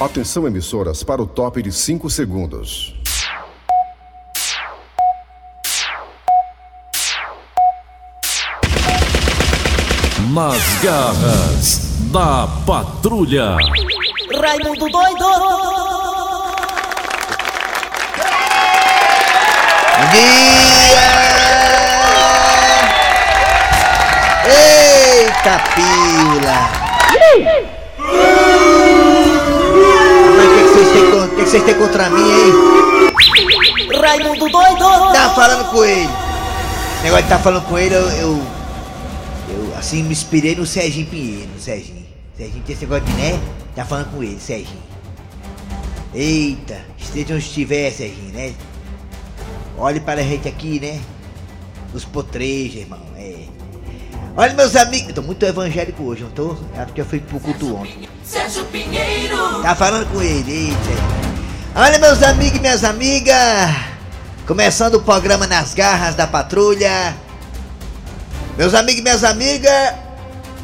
Atenção, emissoras, para o top de 5 segundos. Nas garras da patrulha. Raimundo doido! Dia! Eita pila! Mas o que, que vocês têm, con- o que, que vocês têm contra mim, hein? Raimundo doido! Tava falando com ele. O negócio de tá falando com ele, eu, eu. eu, assim, me inspirei no Serginho Pinheiro, Serginho. Serginho tem esse negócio de né? Tá falando com ele, Serginho. Eita, esteja onde estiver, Serginho, né? Olhe para a gente aqui, né? Os potrejos, irmão, é. Olha, meus amigos. Eu tô muito evangélico hoje, não tô? É porque eu fui pro culto ontem. Sérgio Pinheiro! Tá falando com ele, eita. Olha, meus amigos e minhas amigas. Começando o programa Nas Garras da Patrulha. Meus amigos e minhas amigas.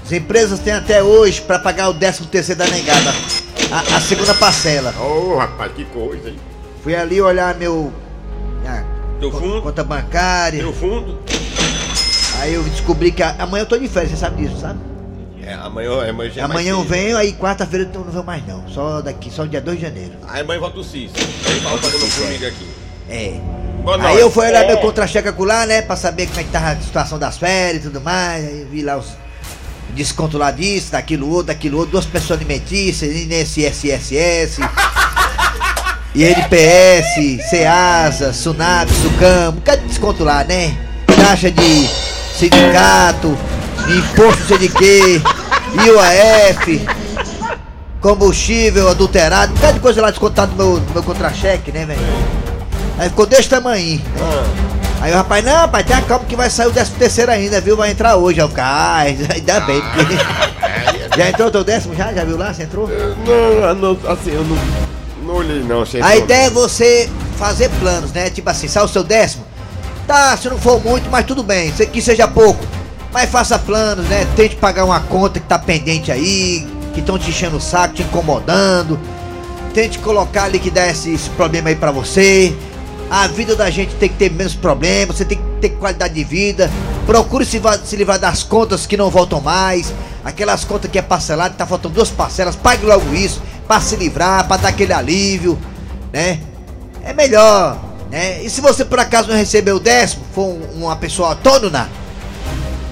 As empresas têm até hoje para pagar o 13 terceiro da negada. A, a segunda parcela. Ô, rapaz, que coisa, hein? Fui ali olhar meu. Minha Teu co- fundo? conta bancária. Meu fundo? Aí eu descobri que a- amanhã eu tô de férias, você sabe disso, sabe? É, amanhã, amanhã já é amanhã eu cedo. venho, aí quarta-feira eu não venho mais não. Só daqui, só dia 2 de janeiro. Aí amanhã volta o Cis. Aí fala pagando comigo aqui. É. Boa Aí noite. eu fui olhar meu contra-cheque acular, né? Pra saber como é que tava a situação das férias e tudo mais. Aí eu vi lá os desconto lá disso, daquilo outro, daquilo outro, duas pessoas alimentícias, INSSSS, INPS, CEASA, SUNAP, SUCAM, um bocado de desconto lá, né? Taxa de sindicato, imposto não sei de quê, IOAF, combustível adulterado, um bocado de coisa lá descontado no meu, no meu contra-cheque, né, velho? Aí ficou desse tamanho. Aí o rapaz, não, rapaz, tenha calma que vai sair o 13 terceiro ainda, viu? Vai entrar hoje. Eu, ah, ainda bem, porque. Já entrou o teu décimo já? Já viu lá? Você entrou? Não, não, assim, eu não, não olhei não. Você A ideia é você fazer planos, né? Tipo assim, sai o seu décimo. Tá, se não for muito, mas tudo bem. Se que seja pouco. Mas faça planos, né? Tente pagar uma conta que tá pendente aí, que estão te enchendo o saco, te incomodando. Tente colocar, liquidar esse, esse problema aí pra você. A vida da gente tem que ter menos problemas, você tem que ter qualidade de vida. Procure se, se livrar das contas que não voltam mais. Aquelas contas que é parcelado, tá faltando duas parcelas, pague logo isso, pra se livrar, pra dar aquele alívio, né? É melhor, né? E se você por acaso não recebeu o décimo, for um- uma pessoa autônoma,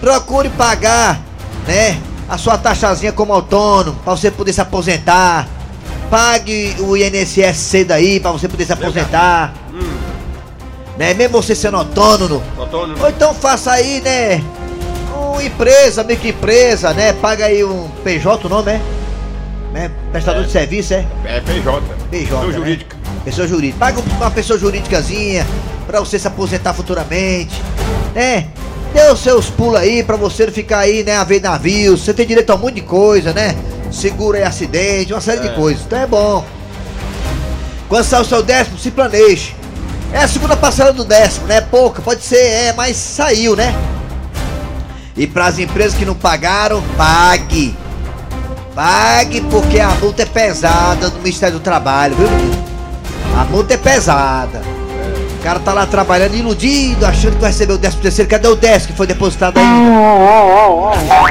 procure pagar, né? A sua taxazinha como autônomo, pra você poder se aposentar. Pague o INSS cedo aí, pra você poder se aposentar. Né? Mesmo você sendo autônomo. Autônomo. Ou então faça aí, né? Uma empresa, microempresa, né? Paga aí um PJ, o nome é? Né? Prestador de serviço, é? É PJ. PJ. Pessoa né? jurídica. Pessoa jurídica. Paga uma pessoa jurídicazinha pra você se aposentar futuramente, né? Dê os seus pulos aí pra você não ficar aí, né, a ver navios. Você tem direito a um monte de coisa, né? Seguro aí acidente, uma série É. de coisas. Então é bom. Quando sair o seu décimo, se planeje. É a segunda parcela do décimo, né? Pouca, pode ser, é, mas saiu, né? E para as empresas que não pagaram, pague. Pague porque a multa é pesada no Ministério do Trabalho, viu? A multa é pesada. O cara tá lá trabalhando iludido, achando que vai receber o décimo terceiro. Cadê o décimo que foi depositado ainda?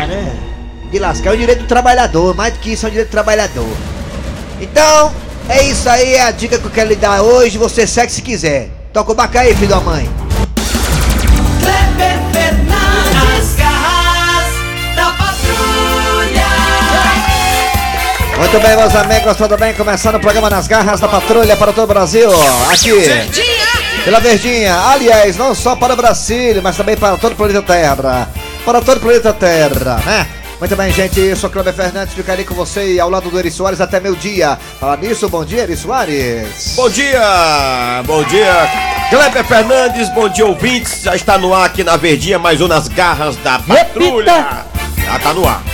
né? De lascar, é o direito do trabalhador. Mais do que isso, é o direito do trabalhador. Então, é isso aí, é a dica que eu quero lhe dar hoje. Você segue se quiser. Toca o baca aí, filho da mãe. Kleber Fernandes, garras da patrulha! Muito bem, meus amigos, tudo bem? Começando o programa Nas Garras da Patrulha para todo o Brasil. Aqui, pela Verdinha. Aliás, não só para o Brasil, mas também para todo o planeta Terra. Para todo o planeta Terra, né? Muito bem, gente. Eu sou Cláudio Fernandes, ficarei com você ao lado do Eri Soares até meu dia. Falar nisso, bom dia, Eri Soares. Bom dia, bom dia, Kleber Fernandes, bom dia ouvintes, já está no ar aqui na Verdinha, mais um nas garras da patrulha. Já tá no ar.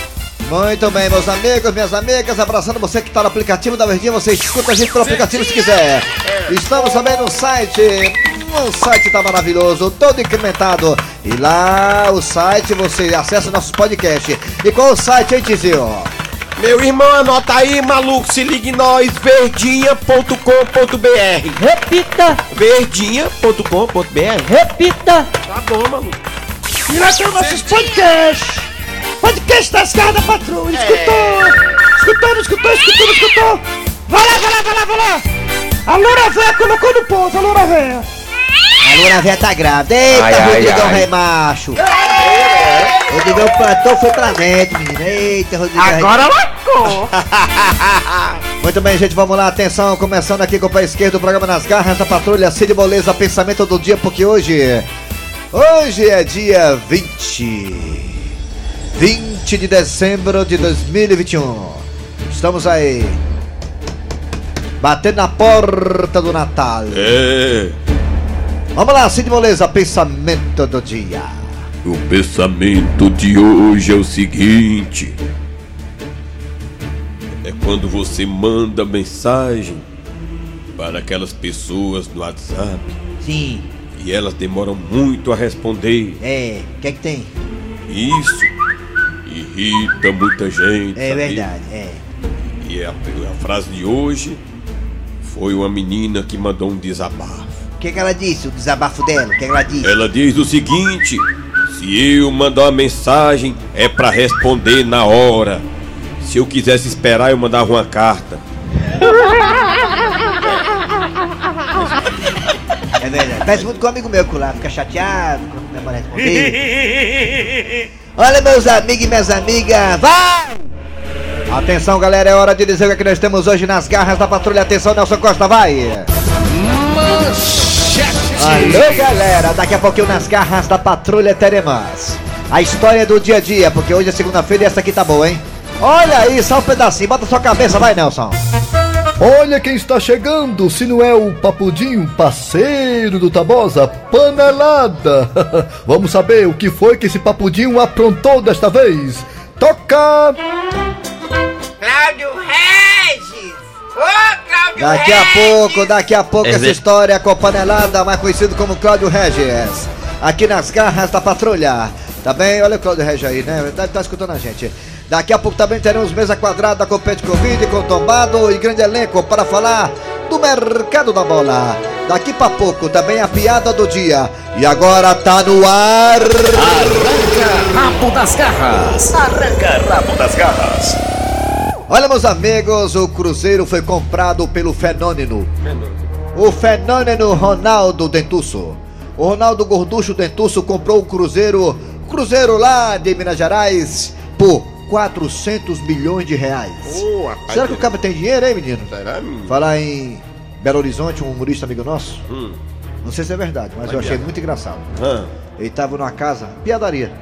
Muito bem, meus amigos, minhas amigas, abraçando você que está no aplicativo da Verdinha, você escuta a gente pelo aplicativo se quiser. Estamos também no site, o site tá maravilhoso, todo incrementado. E lá o site você acessa nossos podcasts. E qual o site, hein, Tizio? Meu irmão, anota aí, maluco, se ligue em nós, verdinha.com.br. Repita, Verdinha.com.br. repita. Tá bom, maluco. E nós temos nossos podcasts. Podcast das garras da patrulha. Escutou? Escutou, não escutou, escutou, não escutou? Vai lá, vai lá, vai lá, vai lá. A Loura Véia colocou no ponto, a Loura Véia. A Loura Véia tá grávida. Eita, Ai, ai, Rodrigão ai. Rei Macho. Rodrigão plantou, foi pra dentro, menino. Eita, Rodrigão Rei- lascou. Muito bem, gente, vamos lá, atenção, começando aqui com o pé esquerdo, o programa Nas Garras da Patrulha, Cid Moleza, pensamento do dia, porque hoje, hoje é dia 20, 20 de dezembro de 2021, estamos aí, batendo na porta do Natal, É, vamos lá, Cid Moleza, pensamento do dia, o pensamento de hoje é o seguinte: é quando você manda mensagem para aquelas pessoas no WhatsApp. Sim, e elas demoram muito a responder. é, o que é que tem? Isso irrita muita gente. É sabia? verdade, é, E a, a frase de hoje foi uma menina que mandou um desabafo. o que é que ela disse, o desabafo dela, o que é que ela disse? Ela diz o seguinte: se eu mandar uma mensagem é pra responder na hora. Se eu quisesse esperar, eu mandava uma carta. É verdade. Parece muito com um amigo meu que lá fica chateado quando a responder. Olha, meus amigos e minhas amigas, vai! Atenção, galera, é hora de dizer o que nós temos hoje nas garras da patrulha. Atenção, Nelson Costa, vai! Alô, galera, daqui a pouquinho nas garras da patrulha teremos a história do dia a dia, porque hoje é segunda-feira e essa aqui tá boa, hein? Olha aí, só um pedacinho, bota sua cabeça, vai, Nelson. Olha quem está chegando, se não é o Papudinho, parceiro do Tabosa, panelada. Vamos saber o que foi que esse Papudinho aprontou desta vez. Toca! Cláudio Regis! Ô, Cláudio Daqui a Regis! pouco, daqui a pouco, É essa ver- história com a panelada, mais conhecido como Cláudio Regis. Aqui nas garras da patrulha. Tá bem? Olha o Cláudio Regis aí, né? Deve estar escutando a gente. Daqui a pouco também teremos mesa quadrada com Pet Covid, com tombado e grande elenco para falar do mercado da bola. Daqui pra pouco também a piada do dia. E agora tá no ar. Rabo das garras! Arranca rabo das garras! Olha, meus amigos, o Cruzeiro foi comprado pelo Fenômeno. O Fenômeno Ronaldo Dentuço. O Ronaldo Gorducho Dentuço comprou o Cruzeiro, Cruzeiro lá de Minas Gerais, por 400 milhões de reais. Ô, rapaz, Será que o cara tem dinheiro, hein, menino? Será, menino? Falar em Belo Horizonte, um humorista amigo nosso. Hum. Não sei se é verdade, mas eu achei muito engraçado. Hã? Ele tava numa casa, piadaria.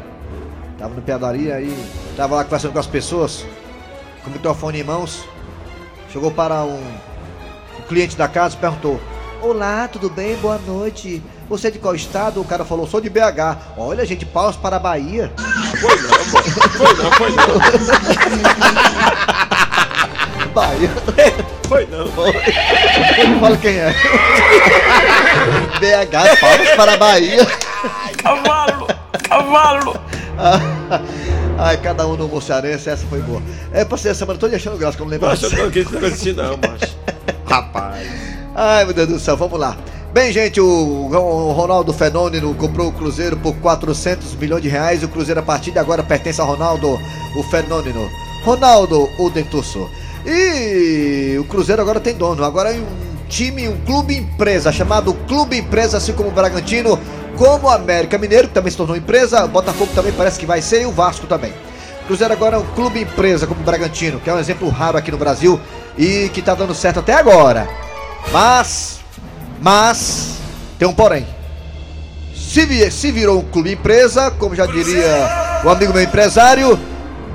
Tava no piadaria e tava lá conversando com as pessoas, com o microfone em mãos. Chegou para um, um cliente da casa e perguntou: Olá, tudo bem? Boa noite. Você é de qual estado? O cara falou: Sou de BH. Olha, gente, paus para a Bahia. Foi não, foi não. Bahia. Foi não. Não falo quem é. BH, paus para a Bahia. Cavalo! Cavalo! Ai, cada um no moçarense, essa foi boa. É, passei a semana toda achando graça, como lembrar. Macho, eu não negócio assim não, macho. Rapaz. Ai, meu Deus do céu, vamos lá. Bem, gente, o, o Ronaldo Fenômeno comprou o Cruzeiro por 400 milhões de reais. O Cruzeiro, a partir de agora, pertence a Ronaldo, o Fenômeno. Ronaldo, o Dentuço. E o Cruzeiro agora tem dono. Agora é um time, um clube empresa, chamado Clube Empresa, assim como o Bragantino, como o América Mineiro, que também se tornou empresa. O Botafogo também parece que vai ser, e o Vasco também. Cruzeiro agora é um clube empresa, como o Bragantino, que é um exemplo raro aqui no Brasil e que tá dando certo até agora. Mas, mas, tem um porém. Se, se virou um clube empresa, como já diria o amigo meu empresário,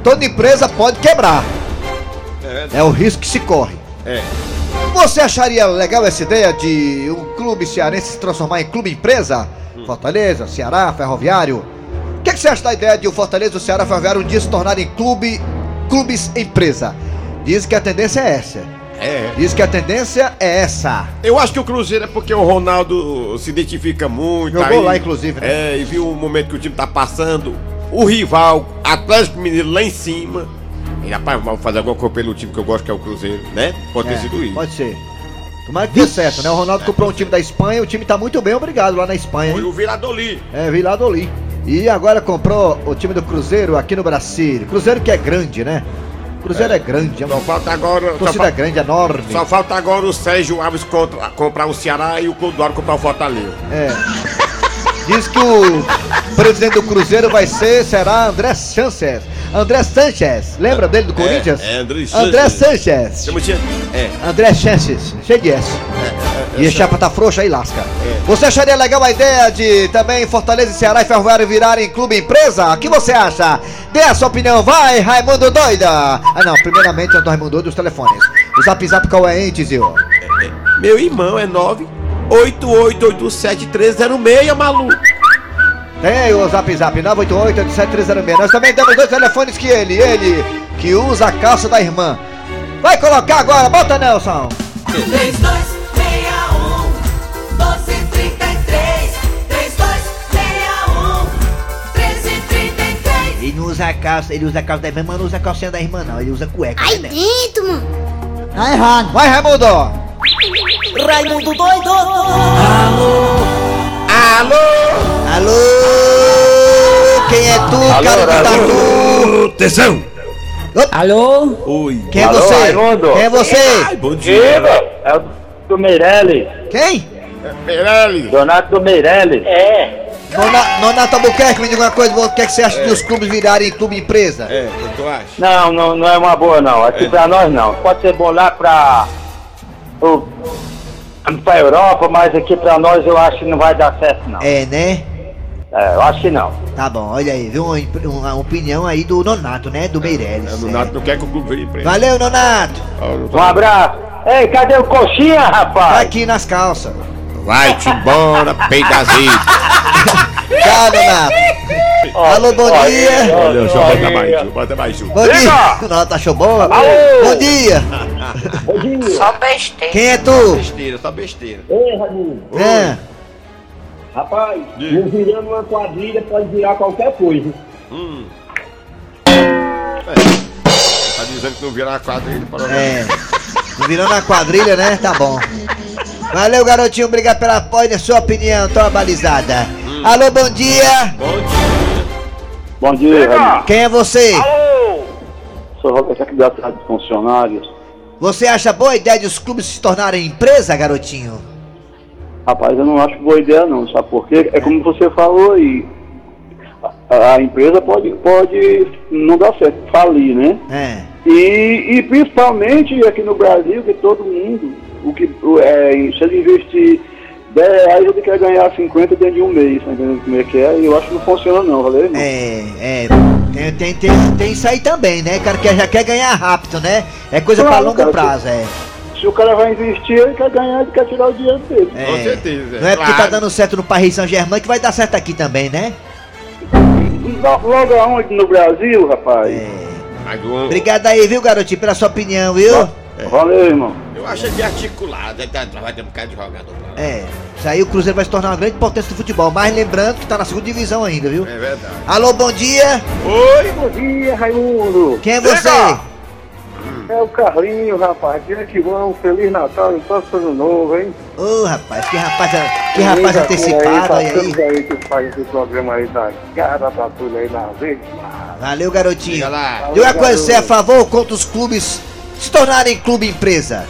toda empresa pode quebrar. É o risco que se corre. É. Você acharia legal essa ideia de um clube cearense se transformar em clube empresa? Fortaleza, Ceará, Ferroviário. O que, que você acha da ideia de o Fortaleza e o Ceará Ferroviário um dia se tornarem clube, clubes empresa? Diz que a tendência é essa. É. Diz que a tendência é essa. Eu acho que o Cruzeiro é porque o Ronaldo se identifica muito. Jogou lá, inclusive, né? É, e viu o momento que o time tá passando. O rival, Atlético Mineiro, lá em cima. rapaz, vamos fazer alguma coisa pelo time que eu gosto, que é o Cruzeiro, né? Pode ter É, sido isso. Pode ser. Tomara que dê certo, né? O Ronaldo comprou um time da Espanha, o time tá muito bem, obrigado, lá na Espanha, Foi hein? o Viladoli. É, vi lá do Oli. E agora comprou o time do Cruzeiro aqui no Brasil. Cruzeiro que é grande, né? Cruzeiro é, grande, é Só falta agora. Só, torcida fa- grande, enorme. só falta agora o Sérgio Alves contra- comprar o Ceará e o Clodoaldo comprar o Fortaleza. É. Diz que o presidente do Cruzeiro vai ser, será André Sanchez. André Sanchez. Lembra dele do Corinthians? é, André André Sanchez. Sanchez. Chama tinha. É. André Chances, cheio de S. E a chapa tá frouxa aí, lasca. É. Você acharia legal a ideia de também Fortaleza e Ceará e Ferroviário virarem clube empresa? O que você acha? Dê a sua opinião, vai, Raimundo Doida! Ah não, primeiramente do Raimundo Doido, os telefones. O zap zap qual é, hein, Tizio? Meu irmão é 988871306, maluco. Tem o zap zap 988-87306. Nós também temos dois telefones que ele, ele, que usa a calça da irmã. Vai colocar agora, bota Nelson! 3261 usa a calça, ele usa a calça da irmã, mas não usa a calcinha da irmã não, ele usa cueca. Aí né? dentro, mano. Tá errado. Vai, Raimundo! Raimundo doido Alô? Quem é tu, cara do tatu? Atenção! Alô? Oi. Quem é Alô, você? Raimundo? Quem é você? Ai, bom dia. É o do Meirelles, Quem? Meirelles. Donato do Meirelles. É. Nona- Nonato Albuquerque, me diga uma coisa, o que, é que você acha de os clubes virarem clube empresa? É, o que tu acha? Não, não, não é uma boa não. Aqui pra nós não. Pode ser bom lá pra. O, pra Europa, mas aqui pra nós eu acho que não vai dar certo não. É, né? É, eu acho que não. Tá bom, olha aí, viu? Uma, opinião aí do Nonato, né? Do Meirelles. É, o é. Nato não quer que o clube vire empresa. Valeu, Nonato! Um abraço. Ei, cadê o coxinha, Tá rapaz? aqui nas calças. Vai-te embora, peidazito. Tchau, Nonato! Alô, bom dia! Olha, eu botar mais um, bota mais um. Bom dia! Nonato achou bom? Bom dia! Só besteira. Quem é tu? Besteira, só besteira. Ei, Raimundo. É. Rapaz, não virando uma quadrilha pode virar qualquer coisa. Hum. É. Tá dizendo que não vira a quadrilha para É. Virando a quadrilha, né? Tá bom. Valeu, garotinho. Obrigado pela apoio da sua opinião. Toma balizada. Alô, bom dia. Bom dia. Bom dia. Quem é você? Sou Roberto aqui da Cidade dos Funcionários. Você acha boa a ideia de os clubes se tornarem empresa, garotinho? Rapaz, eu não acho boa ideia não, sabe por quê? É como você falou aí. A, a empresa pode, pode não dar certo, falir, né? É. E, e principalmente aqui no Brasil, que todo mundo, o que, o- é, se ele investir 10 reais, ele quer ganhar 50 dentro de um mês, tá entendendo como é que é? E eu acho que não funciona não, valeu? irmão? É, é. Tem, tem, tem, tem isso aí também, né? O cara quer, já quer ganhar rápido, né? É coisa pra Claro, longo cara. prazo, é. Se o cara vai investir, ele quer ganhar, ele quer tirar o dinheiro dele. É. Com certeza. Não é porque tá dando certo no Paris Saint-Germain que vai dar certo aqui também, né? Lo- Logo aonde no Brasil, rapaz? É. Obrigado aí, viu, garotinho, pela sua opinião, viu? Valeu, irmão. Eu acho de articulado, aí tá- vai ter um bocado de jogador pra lá. É. Isso aí o Cruzeiro vai se tornar uma grande potência do futebol. Mas lembrando que tá na segunda divisão ainda, viu? É verdade. Alô, bom dia. Oi! Bom dia, Raimundo. Quem é você? É o Carlinho, rapaz. Dia que vão, Feliz Natal e próximo ano novo, hein? Ô, rapaz, que rapaz, que rapaz antecipado, olha aí. Aí, aí que faz esse programa aí da Garra Patrulha aí na vez. Valeu, garotinho. Lá. Diga uma coisa, você é a favor ou contra os clubes se tornarem clube empresa?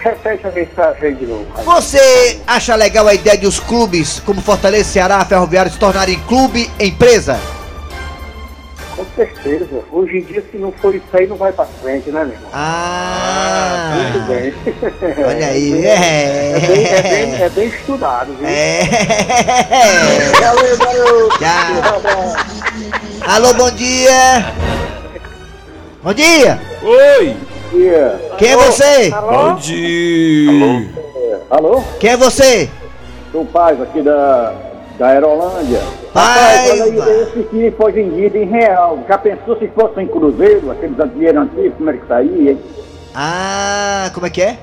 Repete a mensagem aí de novo. Você acha legal a ideia de os clubes como Fortaleza, Ceará, Ferroviário se tornarem clube empresa? Com certeza. Hoje em dia, se não for isso aí, não vai pra frente, né, meu irmão? Ah, Muito bem. olha aí. É bem, é bem, É. é bem estudado, viu? É. Valeu, garoto. Tchau. Alô, bom dia. Bom dia. Oi! Dia. Quem é você? Bom dia! Alô? Quem é você? Sou o Paz aqui da, da Aerolândia. Paz, esse aqui foi vendido em real. Já pensou se fosse em cruzeiro, aqueles dinheiro antigos, como é que saía? Ah, como é que é?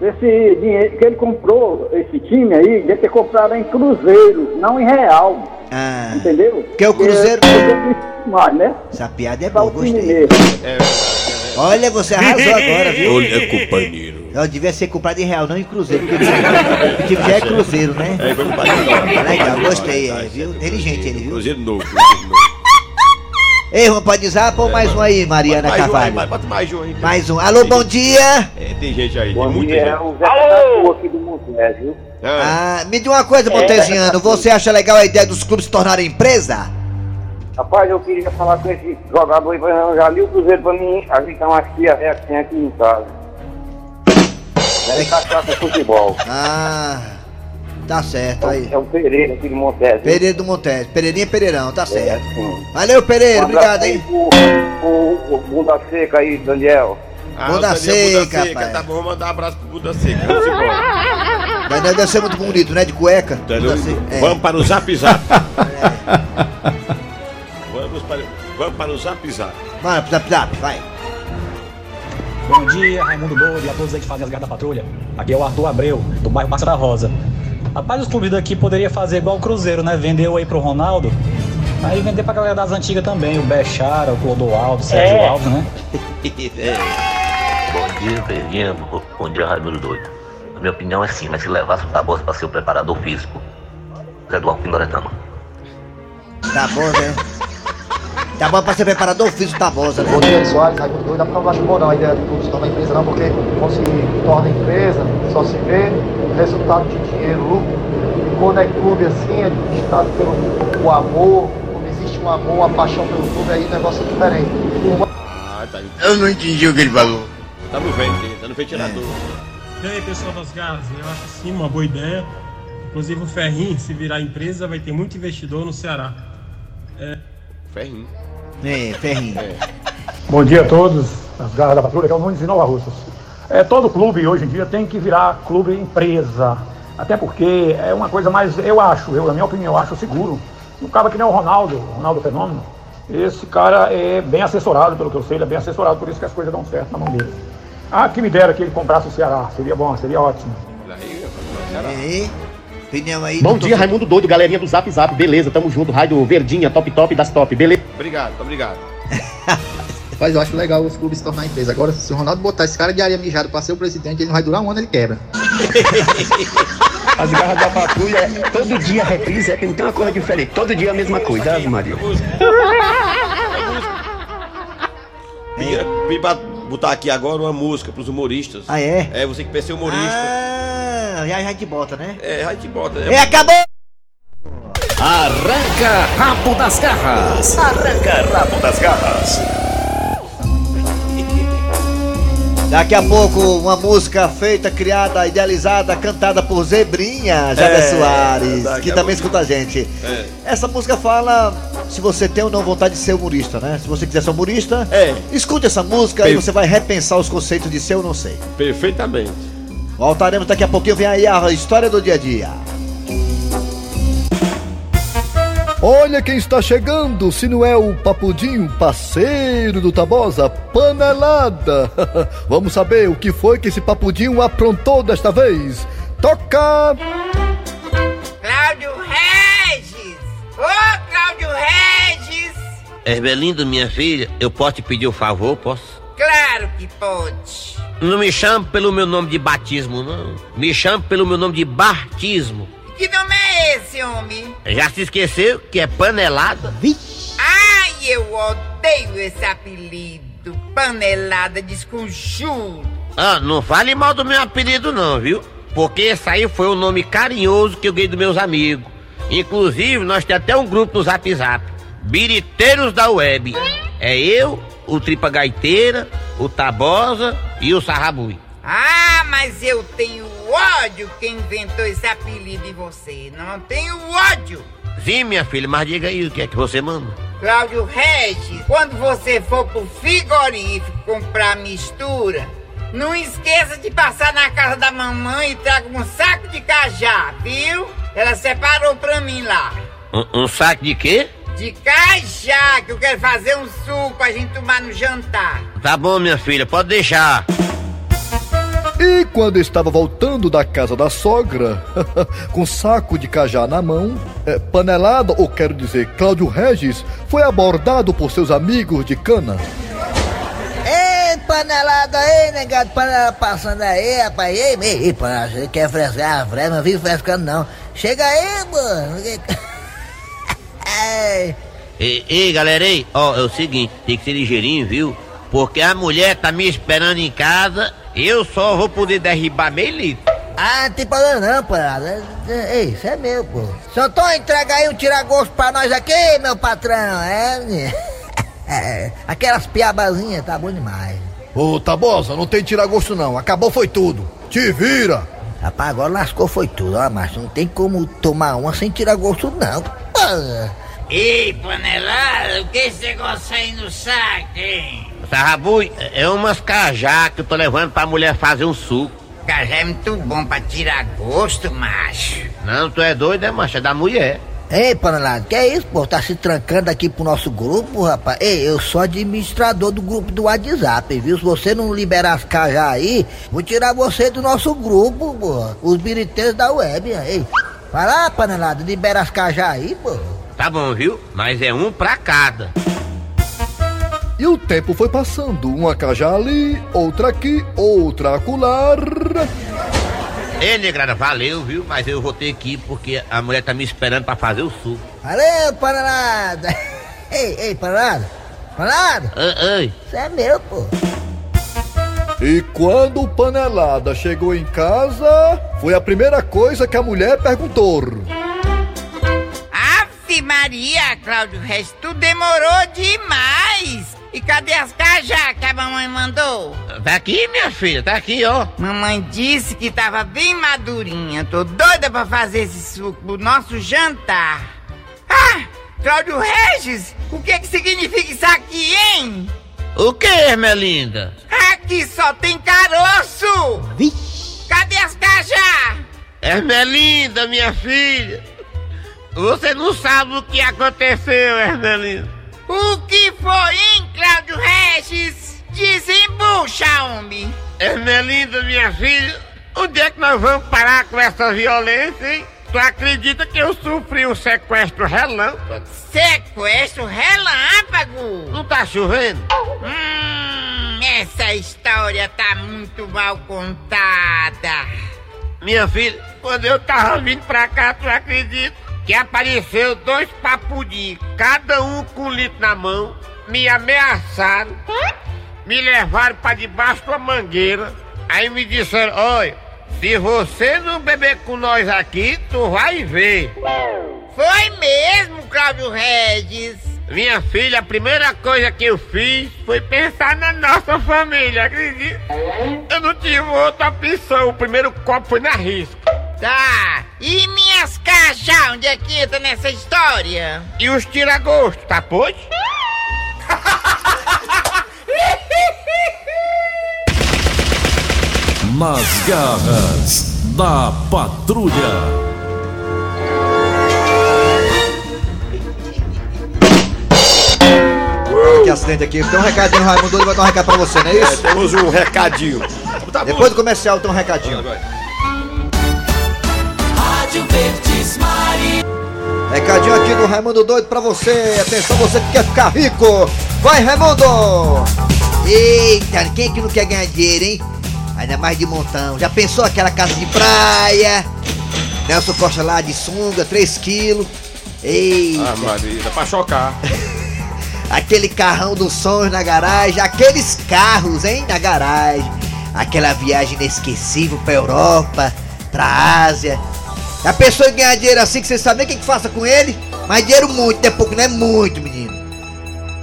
Esse dinheiro que ele comprou, esse time aí, deve ter comprado em cruzeiro, não em real. Ah. Entendeu? Porque o Cruzeiro. Mais, né? Essa piada é Só boa, gostei. mesmo. Olha, você arrasou agora, viu? Olha, companheiro. Eu devia ser comprado em real, não em cruzeiro, porque o time- já é cruzeiro, né? É, vamos bater agora. Legal, gostei, é, viu? Inteligente ele, viu? Cruzeiro novo, Cruzeiro novo. Ei, Juan, pode zap ou mais um aí, Mariana Mais um aí, Carvalho? mais- bota mais um aí. Mais um. Alô, bom dia! É, tem gente aí, tem Bom muita dia, é gente. o Zé Alô! aqui do Monté, viu? Ah, Ah, me diga uma coisa, Montesiano, você acha legal a ideia dos clubes se tornarem empresa? Rapaz, eu queria falar com esse jogador aí pra arranjar ali o Cruzeiro pra mim ajeitar umas tia velha que tem aqui em casa. Deve caçar com futebol. Ah, tá certo aí. É o Pereira aqui do Monté. viu? Pereira do Montes, Pereirinha Pereirão, tá certo. Sim. Valeu, Pereira, Um obrigado, aí pro- pro Bunda Seca aí, Daniel. ah, Buda o Daniel Seca, Buda rapaz. Tá bom, vamos mandar um abraço pro Buda Seca. Vamos embora. Mas deve ser muito bonito, né? De cueca. Seca, é. Vamos para o Zap Zap. Vamos para, vamos para o Zap Zap. Mano, zap, zap, vai. Bom dia, Raimundo Doido e a todos aí que fazem as garras da patrulha. Aqui é o Arthur Abreu, do bairro Massa da Rosa. Rapaz, os clubes daqui poderiam fazer igual o Cruzeiro, né? Vendeu aí pro Ronaldo. Aí vender pra galera das antigas também, o Bechara, o Clodoaldo, o Sérgio É. Alves, né? Bom dia, Verdinha. Bom- dia, Raimundo Doido. A minha opinião é sim, mas se levasse o Tabosa para ser o preparador físico, Zé do Alfim Loretama. Tá bom, né? Tá bom pra ser preparador físico da Bosa, né? Bom dia, Soares, Raimundo Doido. Não acho bom não a ideia de clube se tornar empresa não, porque quando se torna empresa, só se vê resultado de dinheiro, lucro. E quando é clube assim, é administrado pelo o amor, quando existe um amor, uma paixão pelo clube, aí o negócio é diferente. Uma- Ah, tá. Eu não entendi o que ele falou. Tá no vento, tá no ventilador. E aí, pessoal das garras, eu acho sim uma boa ideia. Inclusive o Ferrinho, se virar empresa, vai ter muito investidor no Ceará. É... Ferrinho. É, Ferrinho. Bom dia a todos, as garras da patrulha, que é o Nunes de Nova Russas. É, todo clube hoje em dia tem que virar clube empresa. Até porque é uma coisa mais, eu acho, eu, na minha opinião, eu acho seguro. Um cara que nem o Ronaldo, o Ronaldo Fenômeno, esse cara é bem assessorado, pelo que eu sei, ele é bem assessorado, por isso que as coisas dão certo na mão dele. Ah, que me dera que ele comprasse o Ceará, seria bom, seria ótimo. aí, opinião aí. Bom dia, Raimundo Doido, galerinha do Zap Zap, beleza, tamo junto, Rádio Verdinha, top top das top, beleza? Obrigado, obrigado. Rapaz, eu acho legal os clubes se tornar empresa. Agora, se o Ronaldo botar esse cara de areia mijado pra ser o presidente, ele não vai durar um ano, ele quebra. As garras da patrulha, é todo dia reprise, é que não tem uma coisa diferente. Todo dia a mesma coisa, Ave Maria. Pra botar aqui agora uma música pros humoristas. Ah, é? É, você que pensa ser humorista. Ah, já, já te bota, né? É, aí te bota. É, acabou! Arranca rabo das garras. Arranca rabo das garras. Daqui a pouco, uma música feita, criada, idealizada, cantada por Zebrinha, Jader É, Soares, que também pouco. escuta a gente. É. Essa música fala se você tem ou não vontade de ser humorista, né? Se você quiser ser humorista, É. escute essa música e você vai repensar os conceitos de ser ou não ser. Perfeitamente. Voltaremos daqui a pouquinho, vem aí a história do dia a dia. Olha quem está chegando, se não é o Papudinho, parceiro do Tabosa, panelada. Vamos saber o que foi que esse Papudinho aprontou desta vez. Toca! Cláudio Regis! Ô, Cláudio Regis! Erbelinda, minha filha, eu posso te pedir um favor, posso? Claro que pode. Não me chame pelo meu nome de batismo, não. Me chame pelo meu nome de batismo. Que nome é esse, homem? Já se esqueceu que é panelada? Ai, eu odeio esse apelido. Panelada desconjuro. Ah, não fale mal do meu apelido não, viu? Porque esse aí foi o nome carinhoso que eu ganhei dos meus amigos. Inclusive, nós temos até um grupo no Zap Zap. Biriteiros da Web. É eu, o Tripa Gaiteira, o Tabosa e o Sarrabui. Ah, mas eu tenho ódio quem inventou esse apelido em você. Não tenho ódio. Sim, minha filha, mas diga aí o que é que você manda. Cláudio Regis, quando você for pro frigorífico comprar mistura, não esqueça de passar na casa da mamãe e traga um saco de cajá, viu? Ela separou pra mim lá. Um, um saco de quê? De cajá, que eu quero fazer um suco pra gente tomar no jantar. Tá bom, minha filha, pode deixar. E quando estava voltando da casa da sogra, com saco de cajá na mão, é, panelada, ou quero dizer, Cláudio Regis, foi abordado por seus amigos de cana. Ei, panelada aí, negado, panela passando aí, rapaz. Ei, ei, ei panela, você quer frescar, fresca, não vive frescando não. Chega aí, mano. Ei. Ei, ei, galera, aí, ó, é o seguinte, tem que ser ligeirinho, viu? Porque a mulher tá me esperando em casa, eu só vou poder derribar meio litro. Ah, não tem problema não, panelada. Ei, isso é meu, pô. Só tô entrega aí um tiragosto pra nós aqui, meu patrão. É. É, aquelas piabazinhas, tá bom demais. Ô, Tabosa, não tem tirar gosto não. Acabou foi tudo. Te vira. Rapaz, agora lascou foi tudo, ó, mas não tem como tomar uma sem tirar gosto não. Pô. Ei, panelada, o que esse negócio aí no saco, hein? Sarrabui, é umas cajá que eu tô levando pra mulher fazer um suco. Cajá é muito bom pra tirar gosto, macho. Não, tu é doido, é, macho? É da mulher. Ei, panelada, que é isso, pô? Tá se trancando aqui pro nosso grupo, rapaz? Ei, eu sou administrador do grupo do WhatsApp, viu? Se você não liberar as cajá aí, vou tirar você do nosso grupo, pô. Os biriteiros da web, ei. Vai lá, panelada, libera as cajá aí, pô. Tá bom, viu? Mas é um pra cada. E o tempo foi passando, uma cajá ali, outra aqui, outra acolá. Ei, negrada, valeu, viu? Mas eu vou ter que ir porque a mulher tá me esperando pra fazer o suco. Valeu, panelada. Ei, ei, panelada. Panelada. Ei, ei. Isso é meu, pô. E quando o Panelada chegou em casa, foi a primeira coisa que a mulher perguntou. Ave Maria, Cláudio Reis, tu demorou demais. E cadê as cajá que a mamãe mandou? Tá aqui, minha filha, tá aqui, ó. Mamãe disse que tava bem madurinha. Tô doida pra fazer esse suco pro nosso jantar. Ah, Cláudio Regis, o que que significa isso aqui, hein? O que, Ermelinda? Aqui só tem caroço! Cadê as cajá? Ermelinda, minha filha. Você não sabe o que aconteceu, Ermelinda. O que foi, hein, Cláudio Regis? Desembucha, homem! Ermelinda, minha filha, onde é que nós vamos parar com essa violência, hein? Tu acredita que eu sofri um sequestro relâmpago? Sequestro relâmpago? Não tá chovendo? Hum, essa história tá muito mal contada. Minha filha, quando eu tava vindo pra cá, tu acredita? Que apareceu dois papudinhos, cada um com um litro na mão, me ameaçaram, me levaram pra debaixo da mangueira, aí me disseram, olha, se você não beber com nós aqui, tu vai ver. Foi mesmo, Cláudio Regis? Minha filha, a primeira coisa que eu fiz foi pensar na nossa família, acredita? Eu não tive outra opção, o primeiro copo foi na risca. Tá, e minhas cajá, onde é que entra nessa história? E os tira-gosto, tá pois? Nas garras da patrulha. Que acidente aqui. Tem um recadinho, Raimundo, ele vai dar um recado pra você, não é isso? temos um recadinho. Depois do comercial tem um recadinho. Rádio Recadinho aqui do Raimundo Doido pra você. Atenção, você que quer ficar rico. Vai, Raimundo! Eita, quem é que não quer ganhar dinheiro, hein? Ainda mais de montão. Já pensou aquela casa de praia? Nelson Costa lá de sunga, 3 quilos. Eita. Ah, Maria, dá pra chocar. Aquele carrão dos sonhos na garagem, aqueles carros, hein, na garagem. Aquela viagem inesquecível pra Europa, pra Ásia. A pessoa ganhar dinheiro assim que você sabe nem o que, que faça com ele, mas dinheiro muito, não é pouco, não é muito, menino.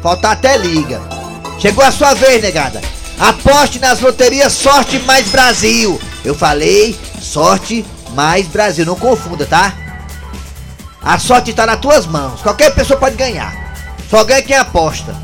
Faltar até liga. Chegou a sua vez, negada. Aposte nas loterias Sorte Mais Brasil. Eu falei Sorte Mais Brasil, não confunda, tá? A sorte tá nas tuas mãos. Qualquer pessoa pode ganhar. Só ganha quem aposta.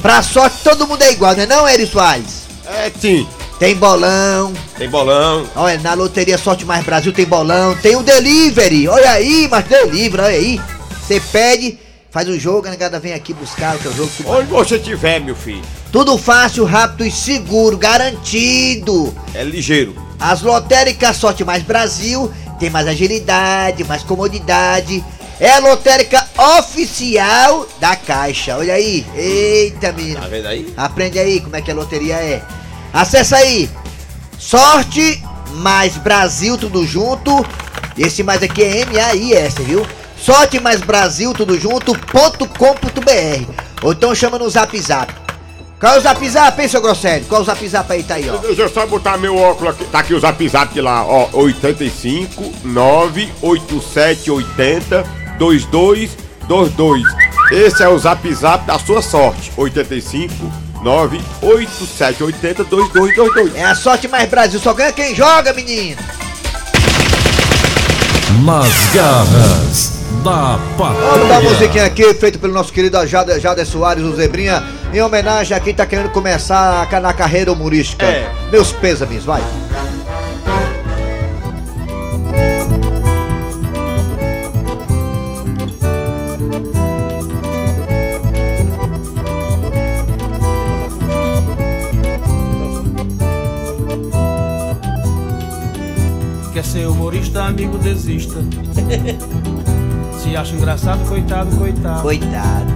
Pra sorte todo mundo é igual, não é não, Eri Soares? É, sim. Tem bolão. Tem bolão. Olha, na loteria Sorte Mais Brasil tem bolão. Tem um delivery. Olha aí, mas delivery, olha aí. Você pede, faz o jogo, a negada vem aqui buscar o teu jogo. Onde você tiver, meu filho. Tudo fácil, rápido e seguro, garantido. É ligeiro. As lotéricas Sorte Mais Brasil tem mais agilidade, mais comodidade. É a lotérica oficial da Caixa. Olha aí. Eita, menino. Tá vendo aí? Aprende aí como é que a loteria é. Acesse aí. Sorte mais Brasil tudo junto. Esse mais aqui é M-A-I-S, viu? Sorte mais Brasil tudo junto.com.br. Ou então chama no Zap Zap. Qual é o Zap Zap, hein, seu Grosselho? Qual é o Zap Zap aí, tá aí, ó? Deixa eu só botar meu óculos aqui. Tá aqui o zap zap lá, ó. 85 987 80 2222. Esse é o zap zap da sua sorte. 85 987 80 2222. É a sorte mais Brasil, só ganha quem joga, menino. Nas garras da Vamos dar uma patrulha. musiquinha aqui, feito pelo nosso querido Jade, Jade Soares, o Zebrinha, em homenagem a quem tá querendo começar a- na carreira humorística. É. Meus pêsames, vai. Humorista, amigo, desista. Se acha engraçado, coitado, coitado. Coitado.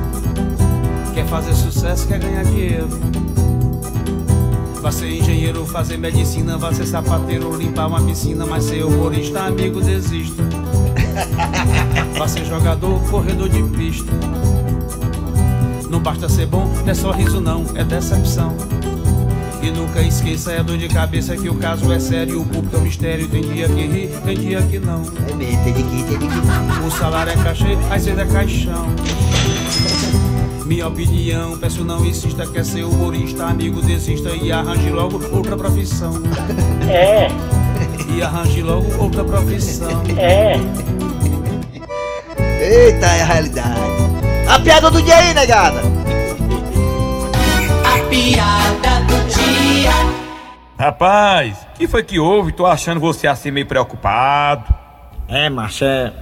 Quer fazer sucesso, quer ganhar dinheiro. Vai ser engenheiro, fazer medicina, vai ser sapateiro, limpar uma piscina, mas ser humorista, amigo, desista. Vai ser jogador, corredor de pista. Não basta ser bom, é só riso não, é decepção. E nunca esqueça, é dor de cabeça que o caso é sério, o público é um mistério, tem dia que ri, tem dia que não. É mesmo, tem dia que tem dia que não. O salário é cachê, às vezes é caixão. Minha opinião, peço não insista, quer ser humorista, amigo, desista e arranje logo outra profissão. É. E arranje logo outra profissão. É. Eita, é a realidade. A piada do dia aí, negada. A piada do dia. Rapaz, que foi que houve? Tô achando você assim meio preocupado. É, macho, é,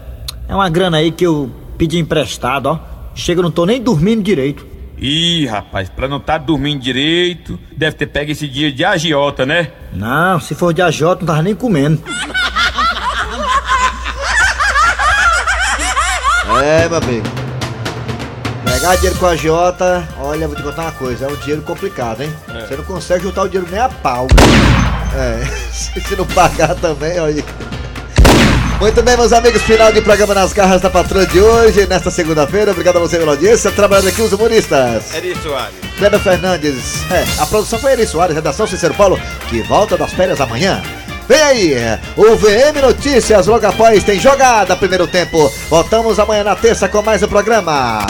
é uma grana aí que eu pedi emprestado, ó. Chega, eu não tô nem dormindo direito. Ih, rapaz, pra não tá dormindo direito, deve ter pego esse dia de agiota, né? Não, se for de agiota, não tava nem comendo. É, meu amigo. Pegar dinheiro com a Jota, olha, vou te contar uma coisa, é um dinheiro complicado, hein? É. Você não consegue juntar o dinheiro nem a pau. É, se não pagar também, olha. Muito bem, meus amigos, final de programa nas garras da patrulha de hoje, nesta segunda-feira. Obrigado a você pela audiência. Trabalhando aqui os humoristas. Eri Soares. Kleber Fernandes. É, a produção foi Eri Soares, redação Cícero Paulo, que volta das férias amanhã. Vem aí, o VM Notícias logo após tem jogada primeiro tempo. Voltamos amanhã na terça com mais um programa.